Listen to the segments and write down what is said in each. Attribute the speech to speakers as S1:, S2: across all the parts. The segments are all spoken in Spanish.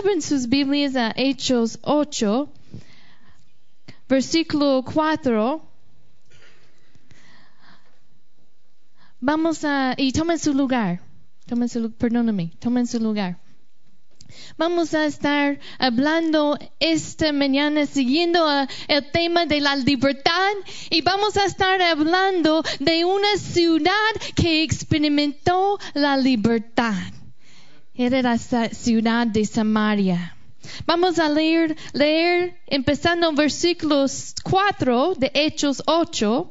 S1: Abren sus Biblias a Hechos 8, versículo 4. Vamos a, y tomen su lugar. Tomen su, perdóname, tomen su lugar. Vamos a estar hablando esta mañana siguiendo ah, el tema de la libertad y vamos a estar hablando de una ciudad que experimentó la libertad. Era la ciudad de Samaria. Vamos a leer, leer empezando en versículos 4 de Hechos 8.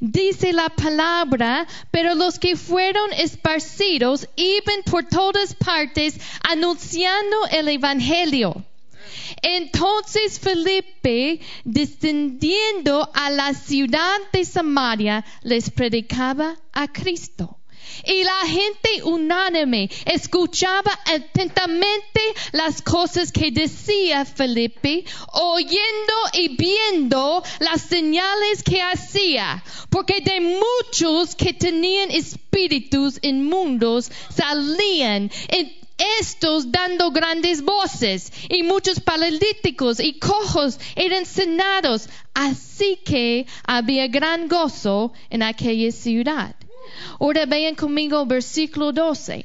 S1: Dice la palabra, pero los que fueron esparcidos iban por todas partes anunciando el Evangelio. Entonces Felipe, descendiendo a la ciudad de Samaria, les predicaba a Cristo. Y la gente unánime escuchaba atentamente las cosas que decía Felipe, oyendo y viendo las señales que hacía, porque de muchos que tenían espíritus inmundos salían estos dando grandes voces, y muchos paralíticos y cojos eran sanados, así que había gran gozo en aquella ciudad. Ahora vean conmigo versículo 12.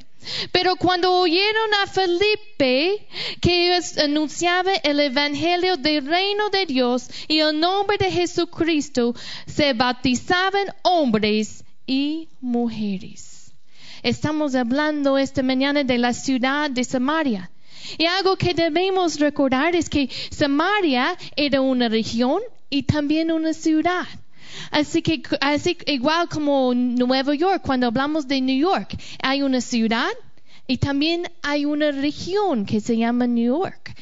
S1: Pero cuando oyeron a Felipe que anunciaba el evangelio del reino de Dios y el nombre de Jesucristo, se bautizaban hombres y mujeres. Estamos hablando esta mañana de la ciudad de Samaria. Y algo que debemos recordar es que Samaria era una región y también una ciudad. Así que, así igual como Nueva York, cuando hablamos de New York, hay una ciudad y también hay una región que se llama New York.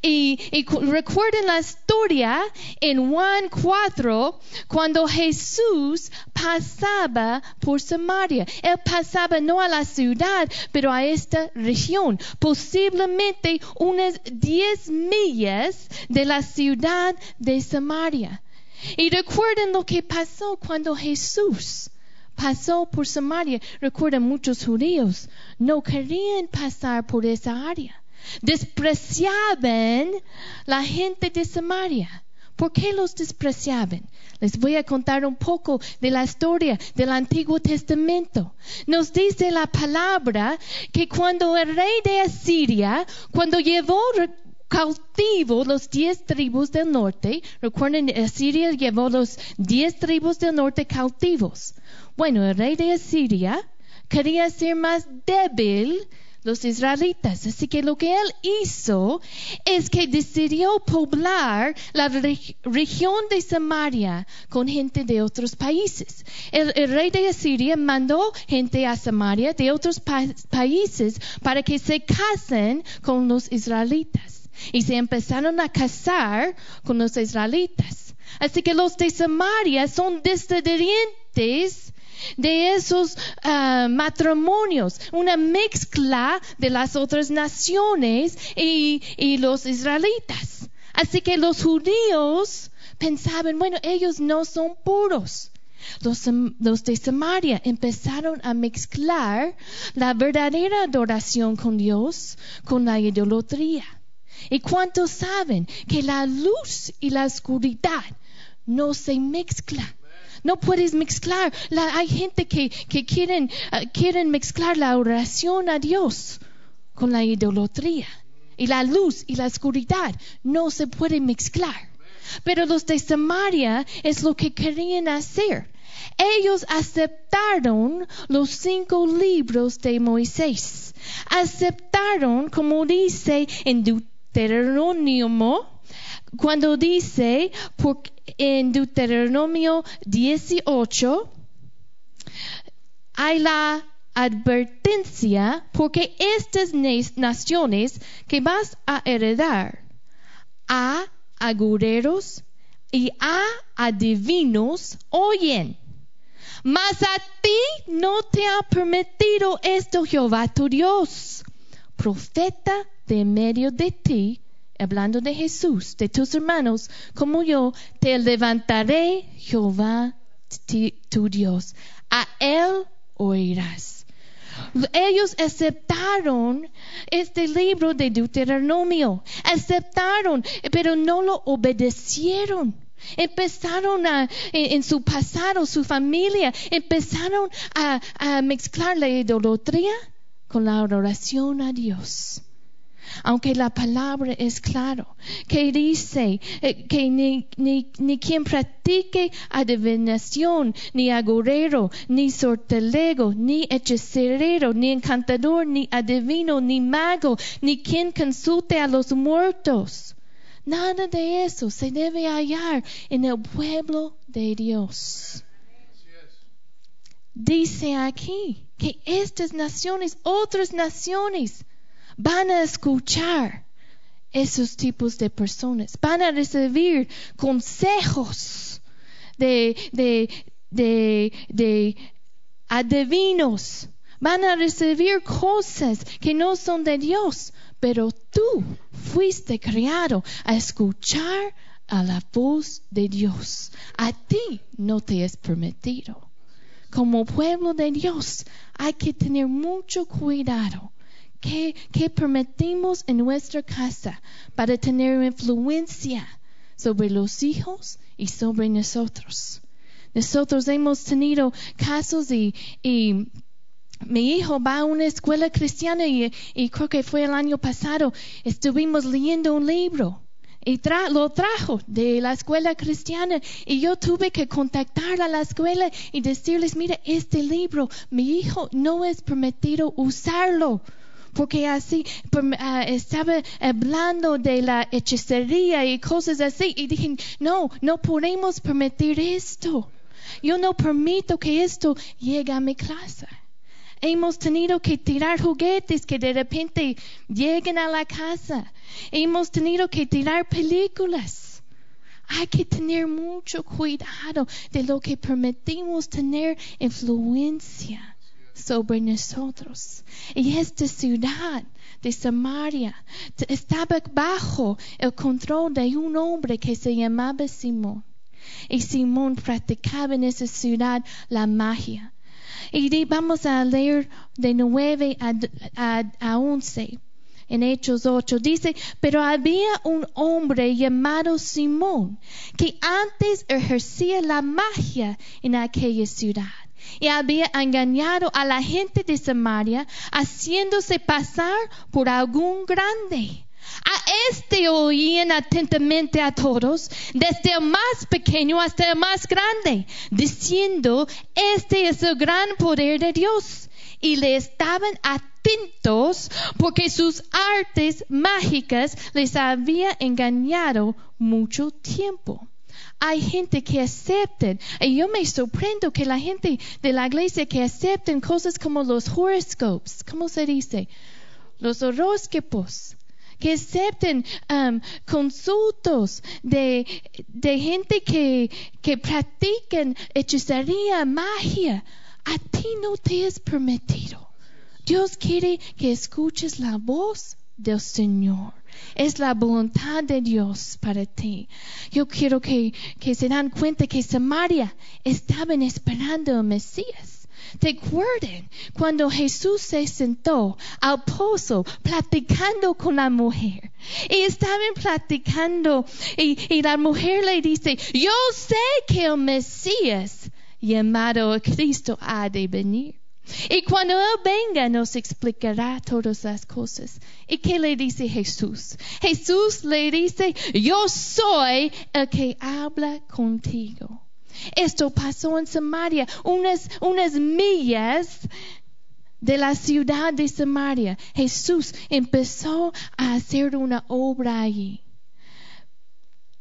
S1: Y, y cu- recuerden la historia en Juan 4, cuando Jesús pasaba por Samaria. Él pasaba no a la ciudad, pero a esta región, posiblemente unas 10 millas de la ciudad de Samaria. Y recuerden lo que pasó cuando Jesús pasó por Samaria. Recuerden, muchos judíos no querían pasar por esa área. Despreciaban la gente de Samaria. ¿Por qué los despreciaban? Les voy a contar un poco de la historia del Antiguo Testamento. Nos dice la palabra que cuando el rey de Asiria, cuando llevó cautivo los diez tribus del norte. Recuerden, Asiria llevó los diez tribus del norte cautivos. Bueno, el rey de Asiria quería ser más débil los israelitas. Así que lo que él hizo es que decidió poblar la reg- región de Samaria con gente de otros países. El, rey de Asiria mandó gente a Samaria de otros pa- países para que se casen con los israelitas. Y se empezaron a casar con los israelitas. Así que los de Samaria son descendientes de esos ah, matrimonios, una mezcla de las otras naciones y, los israelitas. Así que los judíos pensaban, bueno, ellos no son puros. Los, sam- los de Samaria empezaron a mezclar la verdadera adoración con Dios con la idolatría. ¿Y cuántos saben que la luz y la oscuridad no se mezclan? No puedes mezclar. La- hay gente que, que quieren, ah, quieren mezclar la oración a Dios con la idolatría. Y la luz y la oscuridad no se pueden mezclar. Pero los de Samaria es lo que querían hacer. Ellos aceptaron los cinco libros de Moisés. Aceptaron, como dice en Deuteronomio, cuando dice en Deuteronomio 18, hay la advertencia porque estas naciones que vas a heredar a agureros y a adivinos oyen. Mas a ti no te ha permitido esto Jehová tu Dios. Profeta de medio de ti, hablando de Jesús, de tus hermanos, como yo, te levantaré Jehová tu Dios. A él oirás. Ellos aceptaron este libro de Deuteronomio, aceptaron, pero no lo obedecieron. Empezaron a, en, su pasado, su familia, empezaron a, a mezclar la idolatría con la adoración a Dios aunque la palabra es claro, que dice eh, que ni, ni, quien practique adivinación, ni agorero, ni sortelego, ni hechicero, ni encantador, ni adivino, ni mago, ni quien consulte a los muertos. Nada de eso se debe hallar en el pueblo de Dios. Dice aquí que estas naciones, otras naciones, van a escuchar esos tipos de personas, van a recibir consejos de, de, de, de adivinos, van a recibir cosas que no son de Dios, pero tú fuiste creado a escuchar a la voz de Dios. A ti no te es permitido. Como pueblo de Dios hay que tener mucho cuidado ¿Qué, permitimos en nuestra casa para tener influencia sobre los hijos y sobre nosotros? Nosotros hemos tenido casos y, mi hijo va a una escuela cristiana y, creo que fue el año pasado. Estuvimos leyendo un libro y lo trajo de la escuela cristiana y yo tuve que contactar a la escuela y decirles, mira, este libro, mi hijo no es permitido usarlo porque así ah, estaba hablando de la hechicería y cosas así y dije, no, no podemos permitir esto. Yo no permito que esto llegue a mi casa. Hemos tenido que tirar juguetes que de repente lleguen a la casa. Hemos tenido que tirar películas. Hay que tener mucho cuidado de lo que permitimos tener influencia sobre nosotros. Y esta ciudad de Samaria estaba bajo el control de un hombre que se llamaba Simón. Y Simón practicaba en esa ciudad la magia. Y vamos a leer de 9 a, a 11 en Hechos 8 dice, pero había un hombre llamado Simón que antes ejercía la magia en aquella ciudad y había engañado a la gente de Samaria, haciéndose pasar por algún grande. A este oían atentamente a todos, desde el más pequeño hasta el más grande, diciendo, este es el gran poder de Dios. Y le estaban atentos porque sus artes mágicas les había engañado mucho tiempo hay gente que acepta, y yo me sorprendo que la gente de la iglesia que acepten cosas como los horoscopes, ¿cómo se dice? Los horóscopos, que acepten um, consultos de, de gente que, que practican hechicería, magia. A ti no te es permitido. Dios quiere que escuches la voz del Señor. Es la voluntad de Dios para ti. Yo quiero que, se dan cuenta que Samaria estaban esperando al Mesías. ¿Te acuerdan cuando Jesús se sentó al pozo platicando con la mujer? Y estaban platicando y, y la mujer le dice, yo sé que el Mesías llamado Cristo ha de venir. Y cuando Él venga nos explicará todas las cosas. ¿Y qué le dice Jesús? Jesús le dice, yo soy el que habla contigo. Esto pasó en Samaria, unas, unas millas de la ciudad de Samaria. Jesús empezó a hacer una obra allí.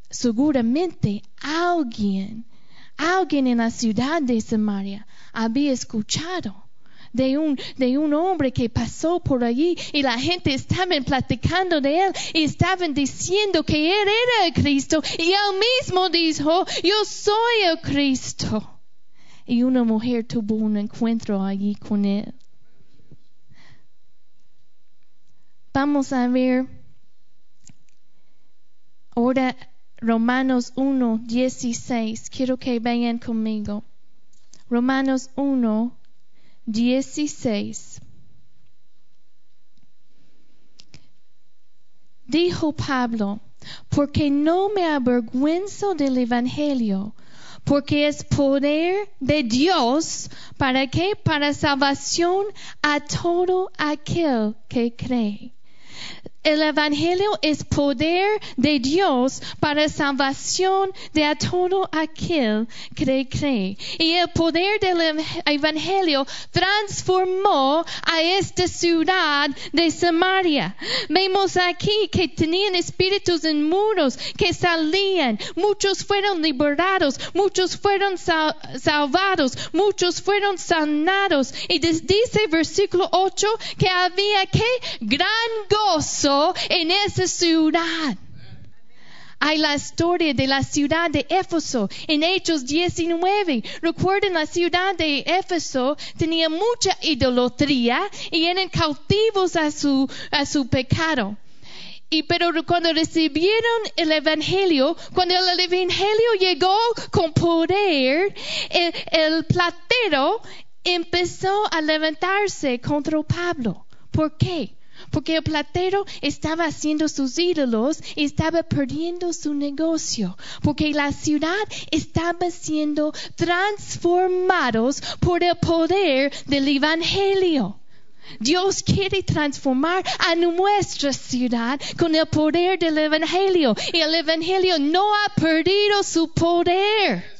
S1: Seguramente alguien, alguien en la ciudad de Samaria había escuchado de un, de un hombre que pasó por allí y la gente estaba platicando de él y estaban diciendo que él era el Cristo y él mismo dijo, yo soy el Cristo. Y una mujer tuvo un encuentro allí con él. Vamos a ver ahora Romanos 1, 16. Quiero que vayan conmigo. Romanos 1, 16. Dijo Pablo, porque no me avergüenzo del Evangelio, porque es poder de Dios, ¿para qué? Para salvación a todo aquel que cree. El Evangelio es poder de Dios para salvación de a todo aquel que cree. Y el poder del Evangelio transformó a esta ciudad de Samaria. Vemos aquí que tenían espíritus inmundos que salían. Muchos fueron liberados, muchos fueron salvados, muchos fueron sanados. Y dice versículo 8 que había que gran gozo en esa ciudad. Hay la historia de la ciudad de Éfeso en Hechos 19. Recuerden, la ciudad de Éfeso tenía mucha idolatría y eran cautivos a su, pecado. Y pero cuando recibieron el evangelio, cuando el evangelio llegó con poder, el, el platero empezó a levantarse contra Pablo. ¿Por qué? Porque el platero estaba haciendo sus ídolos y estaba perdiendo su negocio, porque la ciudad estaba siendo transformados por el poder del Evangelio. Dios quiere transformar a nuestra ciudad con el poder del Evangelio y el Evangelio no ha perdido su poder.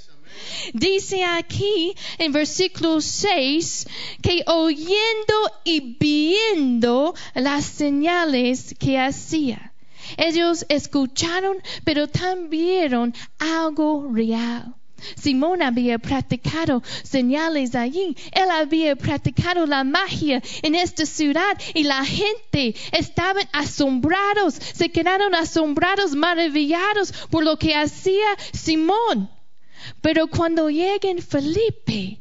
S1: Dice aquí en versículo 6 que oyendo y viendo las señales que hacía. Ellos escucharon, pero también vieron algo real. Simón había practicado señales allí. Él había practicado la magia en esta ciudad y la gente estaban asombrados, se quedaron asombrados, maravillados por lo que hacía Simón. Pero cuando lleguen Felipe,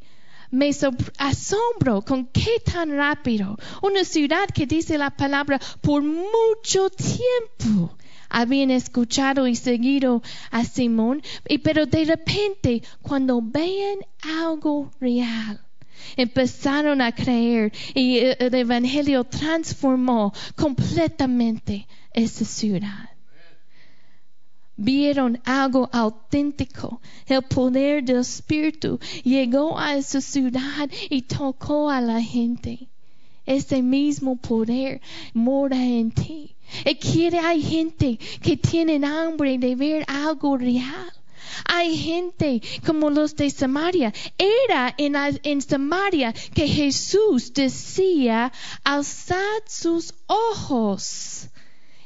S1: me asombro con qué tan rápido. Una ciudad que dice la palabra por mucho tiempo habían escuchado y seguido a Simón, y pero de repente cuando vean algo real, empezaron a creer y el Evangelio transformó completamente esa ciudad vieron algo auténtico. El poder del Espíritu llegó a esa ciudad y tocó a la gente. Ese mismo poder mora en ti. Y quiere, hay gente que tienen hambre de ver algo real. Hay gente como los de Samaria. Era en, en Samaria que Jesús decía, alzad sus ojos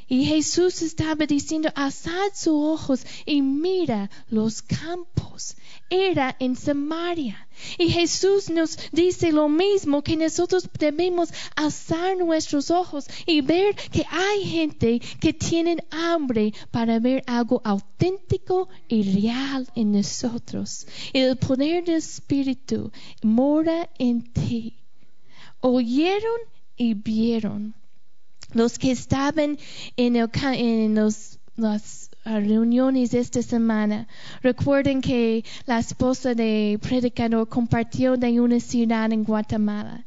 S1: y Jesús estaba diciendo, alzad sus ojos y mira los campos. Era en Samaria. Y Jesús nos dice lo mismo, que nosotros debemos alzar nuestros ojos y ver que hay gente que tienen hambre para ver algo auténtico y real en nosotros. El poder del Espíritu mora en ti. Oyeron y vieron los que estaban en, los, las reuniones esta semana, recuerden que la esposa de predicador compartió de una ciudad en Guatemala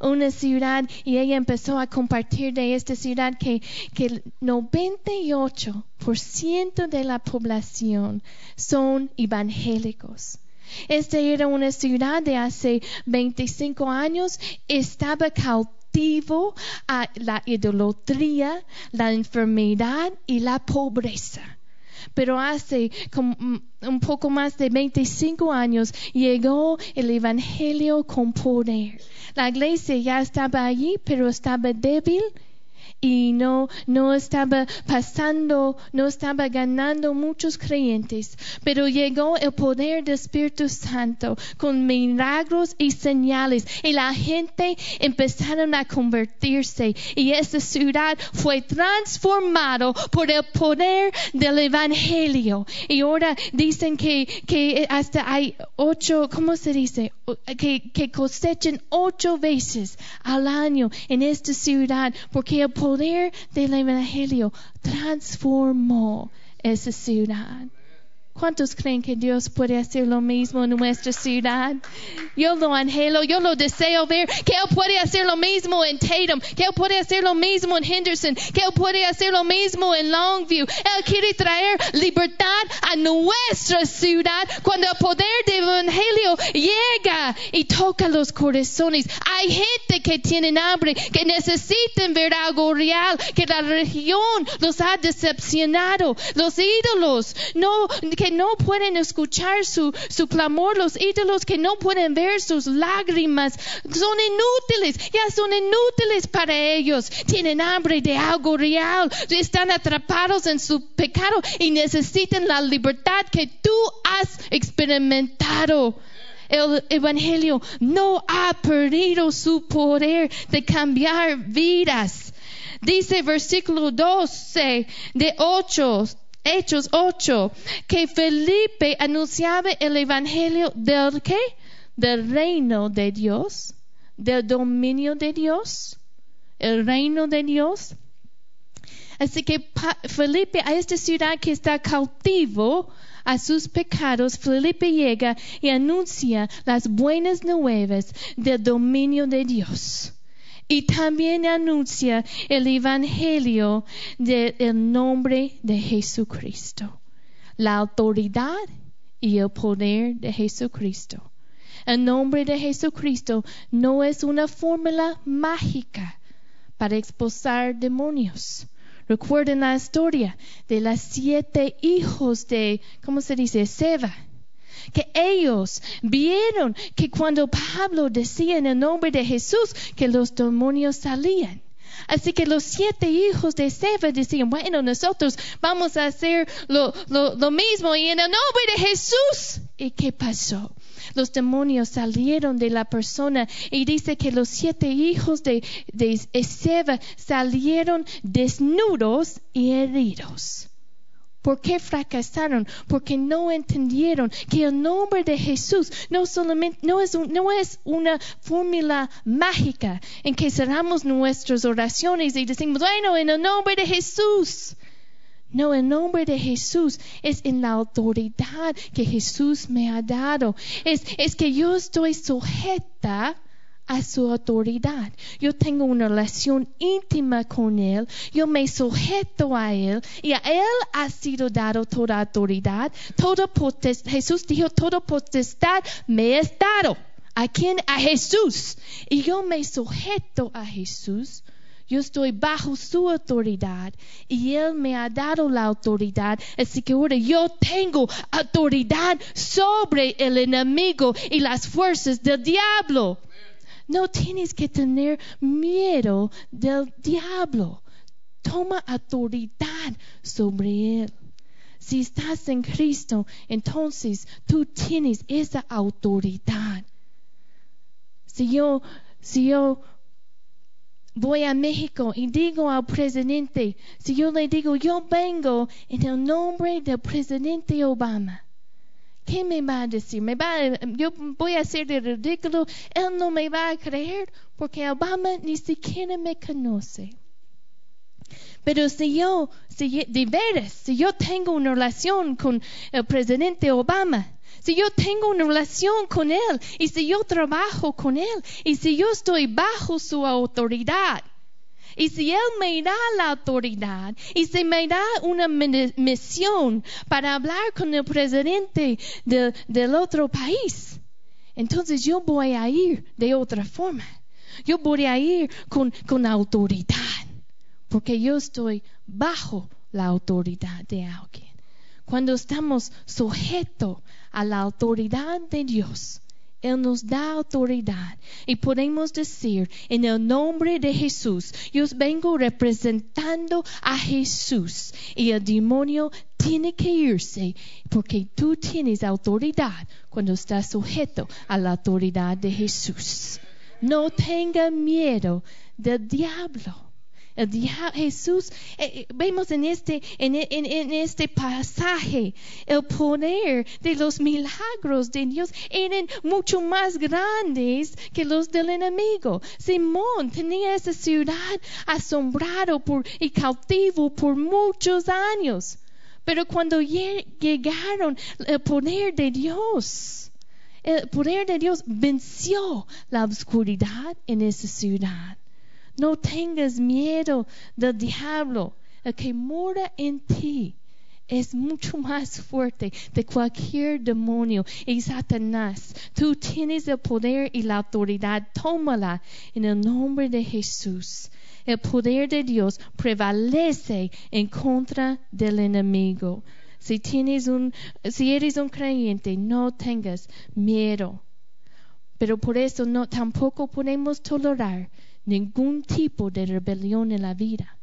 S1: una ciudad y ella empezó a compartir de esta ciudad que, que el 98% de la población son evangélicos. Esta era una ciudad de hace 25 años, estaba cautiva a la idolatría, la enfermedad y la pobreza. Pero hace un poco más de 25 años llegó el Evangelio con poder. La iglesia ya estaba allí, pero estaba débil y no, no estaba pasando, no estaba ganando muchos creyentes, pero llegó el poder del Espíritu Santo con milagros y señales y la gente empezaron a convertirse y esa ciudad fue transformada por el poder del Evangelio. Y ahora dicen que, que hasta hay ocho, ¿cómo se dice? Que, que cosechen ocho veces al año en esta ciudad porque el poder del Evangelio transformó esa ciudad. ¿Cuántos creen que Dios puede hacer lo mismo en nuestra ciudad? Yo lo anhelo, yo lo deseo ver, que Él puede hacer lo mismo en Tatum, que Él puede hacer lo mismo en Henderson, que Él puede hacer lo mismo en Longview. Él quiere traer libertad a nuestra ciudad cuando el poder del Evangelio llega y toca los corazones. Hay gente que tiene hambre, que necesitan ver algo real, que la región los ha decepcionado. Los ídolos, no, que no pueden escuchar su, su clamor, los ídolos que no pueden ver sus lágrimas, son inútiles, ya son inútiles para ellos. Tienen hambre de algo real, están atrapados en su pecado y necesitan la libertad que tú has experimentado el Evangelio no ha perdido su poder de cambiar vidas. Dice versículo 12 de 8, Hechos 8, que Felipe anunciaba el Evangelio del qué? Del reino de Dios, del dominio de Dios, el reino de Dios. Así que Felipe a esta ciudad que está cautivo a sus pecados, Felipe llega y anuncia las buenas nuevas del dominio de Dios y también anuncia el Evangelio del nombre de Jesucristo, la autoridad y el poder de Jesucristo. El nombre de Jesucristo no es una fórmula mágica para expulsar demonios. Recuerden la historia de las siete hijos de, ¿cómo se dice? Seba que ellos vieron que cuando Pablo decía en el nombre de Jesús que los demonios salían. Así que los siete hijos de Seba decían, bueno, nosotros vamos a hacer lo, lo, mismo y en el nombre de Jesús. ¿Y qué pasó? Los demonios salieron de la persona y dice que los siete hijos de, de Seba salieron desnudos y heridos. ¿Por qué fracasaron? Porque no entendieron que el nombre de Jesús no solamente no es, no es una fórmula mágica en que cerramos nuestras oraciones y decimos, bueno, en el nombre de Jesús. No, el nombre de Jesús es en la autoridad que Jesús me ha dado. Es, es que yo estoy sujeta a su autoridad. Yo tengo una relación íntima con Él, yo me sujeto a Él y a Él ha sido dado toda autoridad, toda potestad. Jesús dijo, toda potestad me es dado. ¿A quién? A Jesús. Y yo me sujeto a Jesús. Yo estoy bajo su autoridad y Él me ha dado la autoridad. Así que ahora yo tengo autoridad sobre el enemigo y las fuerzas del diablo. No tienes que tener miedo del diablo. Toma autoridad sobre él. Si estás en Cristo, entonces tú tienes esa autoridad. Si yo, si yo voy a México y digo al presidente, si yo le digo, yo vengo en el nombre del presidente Obama, ¿Qué me va a decir? ¿Me va yo voy a hacer de ridículo. Él no me va a creer porque Obama ni siquiera me conoce. Pero si yo, si de veras, si yo tengo una relación con el presidente Obama, si yo tengo una relación con él y si yo trabajo con él y si yo estoy bajo su autoridad, y si Él me da la autoridad y si me da una misión para hablar con el presidente del otro país, entonces yo voy a ir de otra forma. Yo voy a ir con, con autoridad, porque yo estoy bajo la autoridad de alguien. Cuando estamos sujetos a la autoridad de Dios, Él nos da autoridad y podemos decir en el nombre de Jesús, yo vengo representando a Jesús y el demonio tiene que irse porque tú tienes autoridad cuando estás sujeto a la autoridad de Jesús. No tenga miedo del diablo. Jesús, eh, eh, vemos en este, en, en- en este pasaje el poder de los milagros de Dios eran mucho más grandes que los del enemigo. Simón tenía esa ciudad asombrado por, y cautivo por muchos años. Pero cuando lle- llegaron el poder de Dios, el poder de Dios venció la oscuridad en esa ciudad. No tengas miedo del diablo. El que mora en ti es mucho más fuerte de cualquier demonio y Satanás. Tú tienes el poder y la autoridad. Tómala en el nombre de Jesús. El poder de Dios prevalece en contra del enemigo. Si si eres un creyente, no tengas miedo. Pero por eso no tampoco podemos tolerar ningún tipo de rebelión en la vida.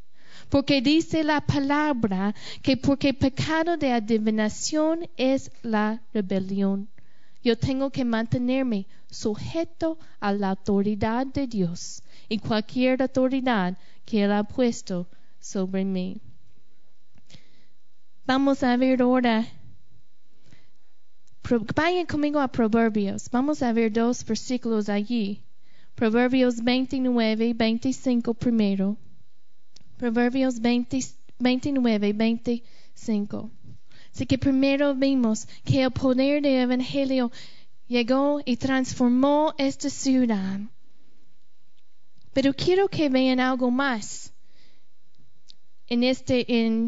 S1: Porque dice la palabra que porque pecado de adivinación es la rebelión. Yo tengo que mantenerme sujeto a la autoridad de Dios y cualquier autoridad que Él ha puesto sobre mí. Vamos a ver ahora. Vayan conmigo a Proverbios. Vamos a ver dos versículos allí. Proverbios 29, 25 primero. Proverbios 20 29, 25. Así que primero vimos que el poder del Evangelio llegó y transformó esta ciudad. Pero quiero que vean algo más en este, en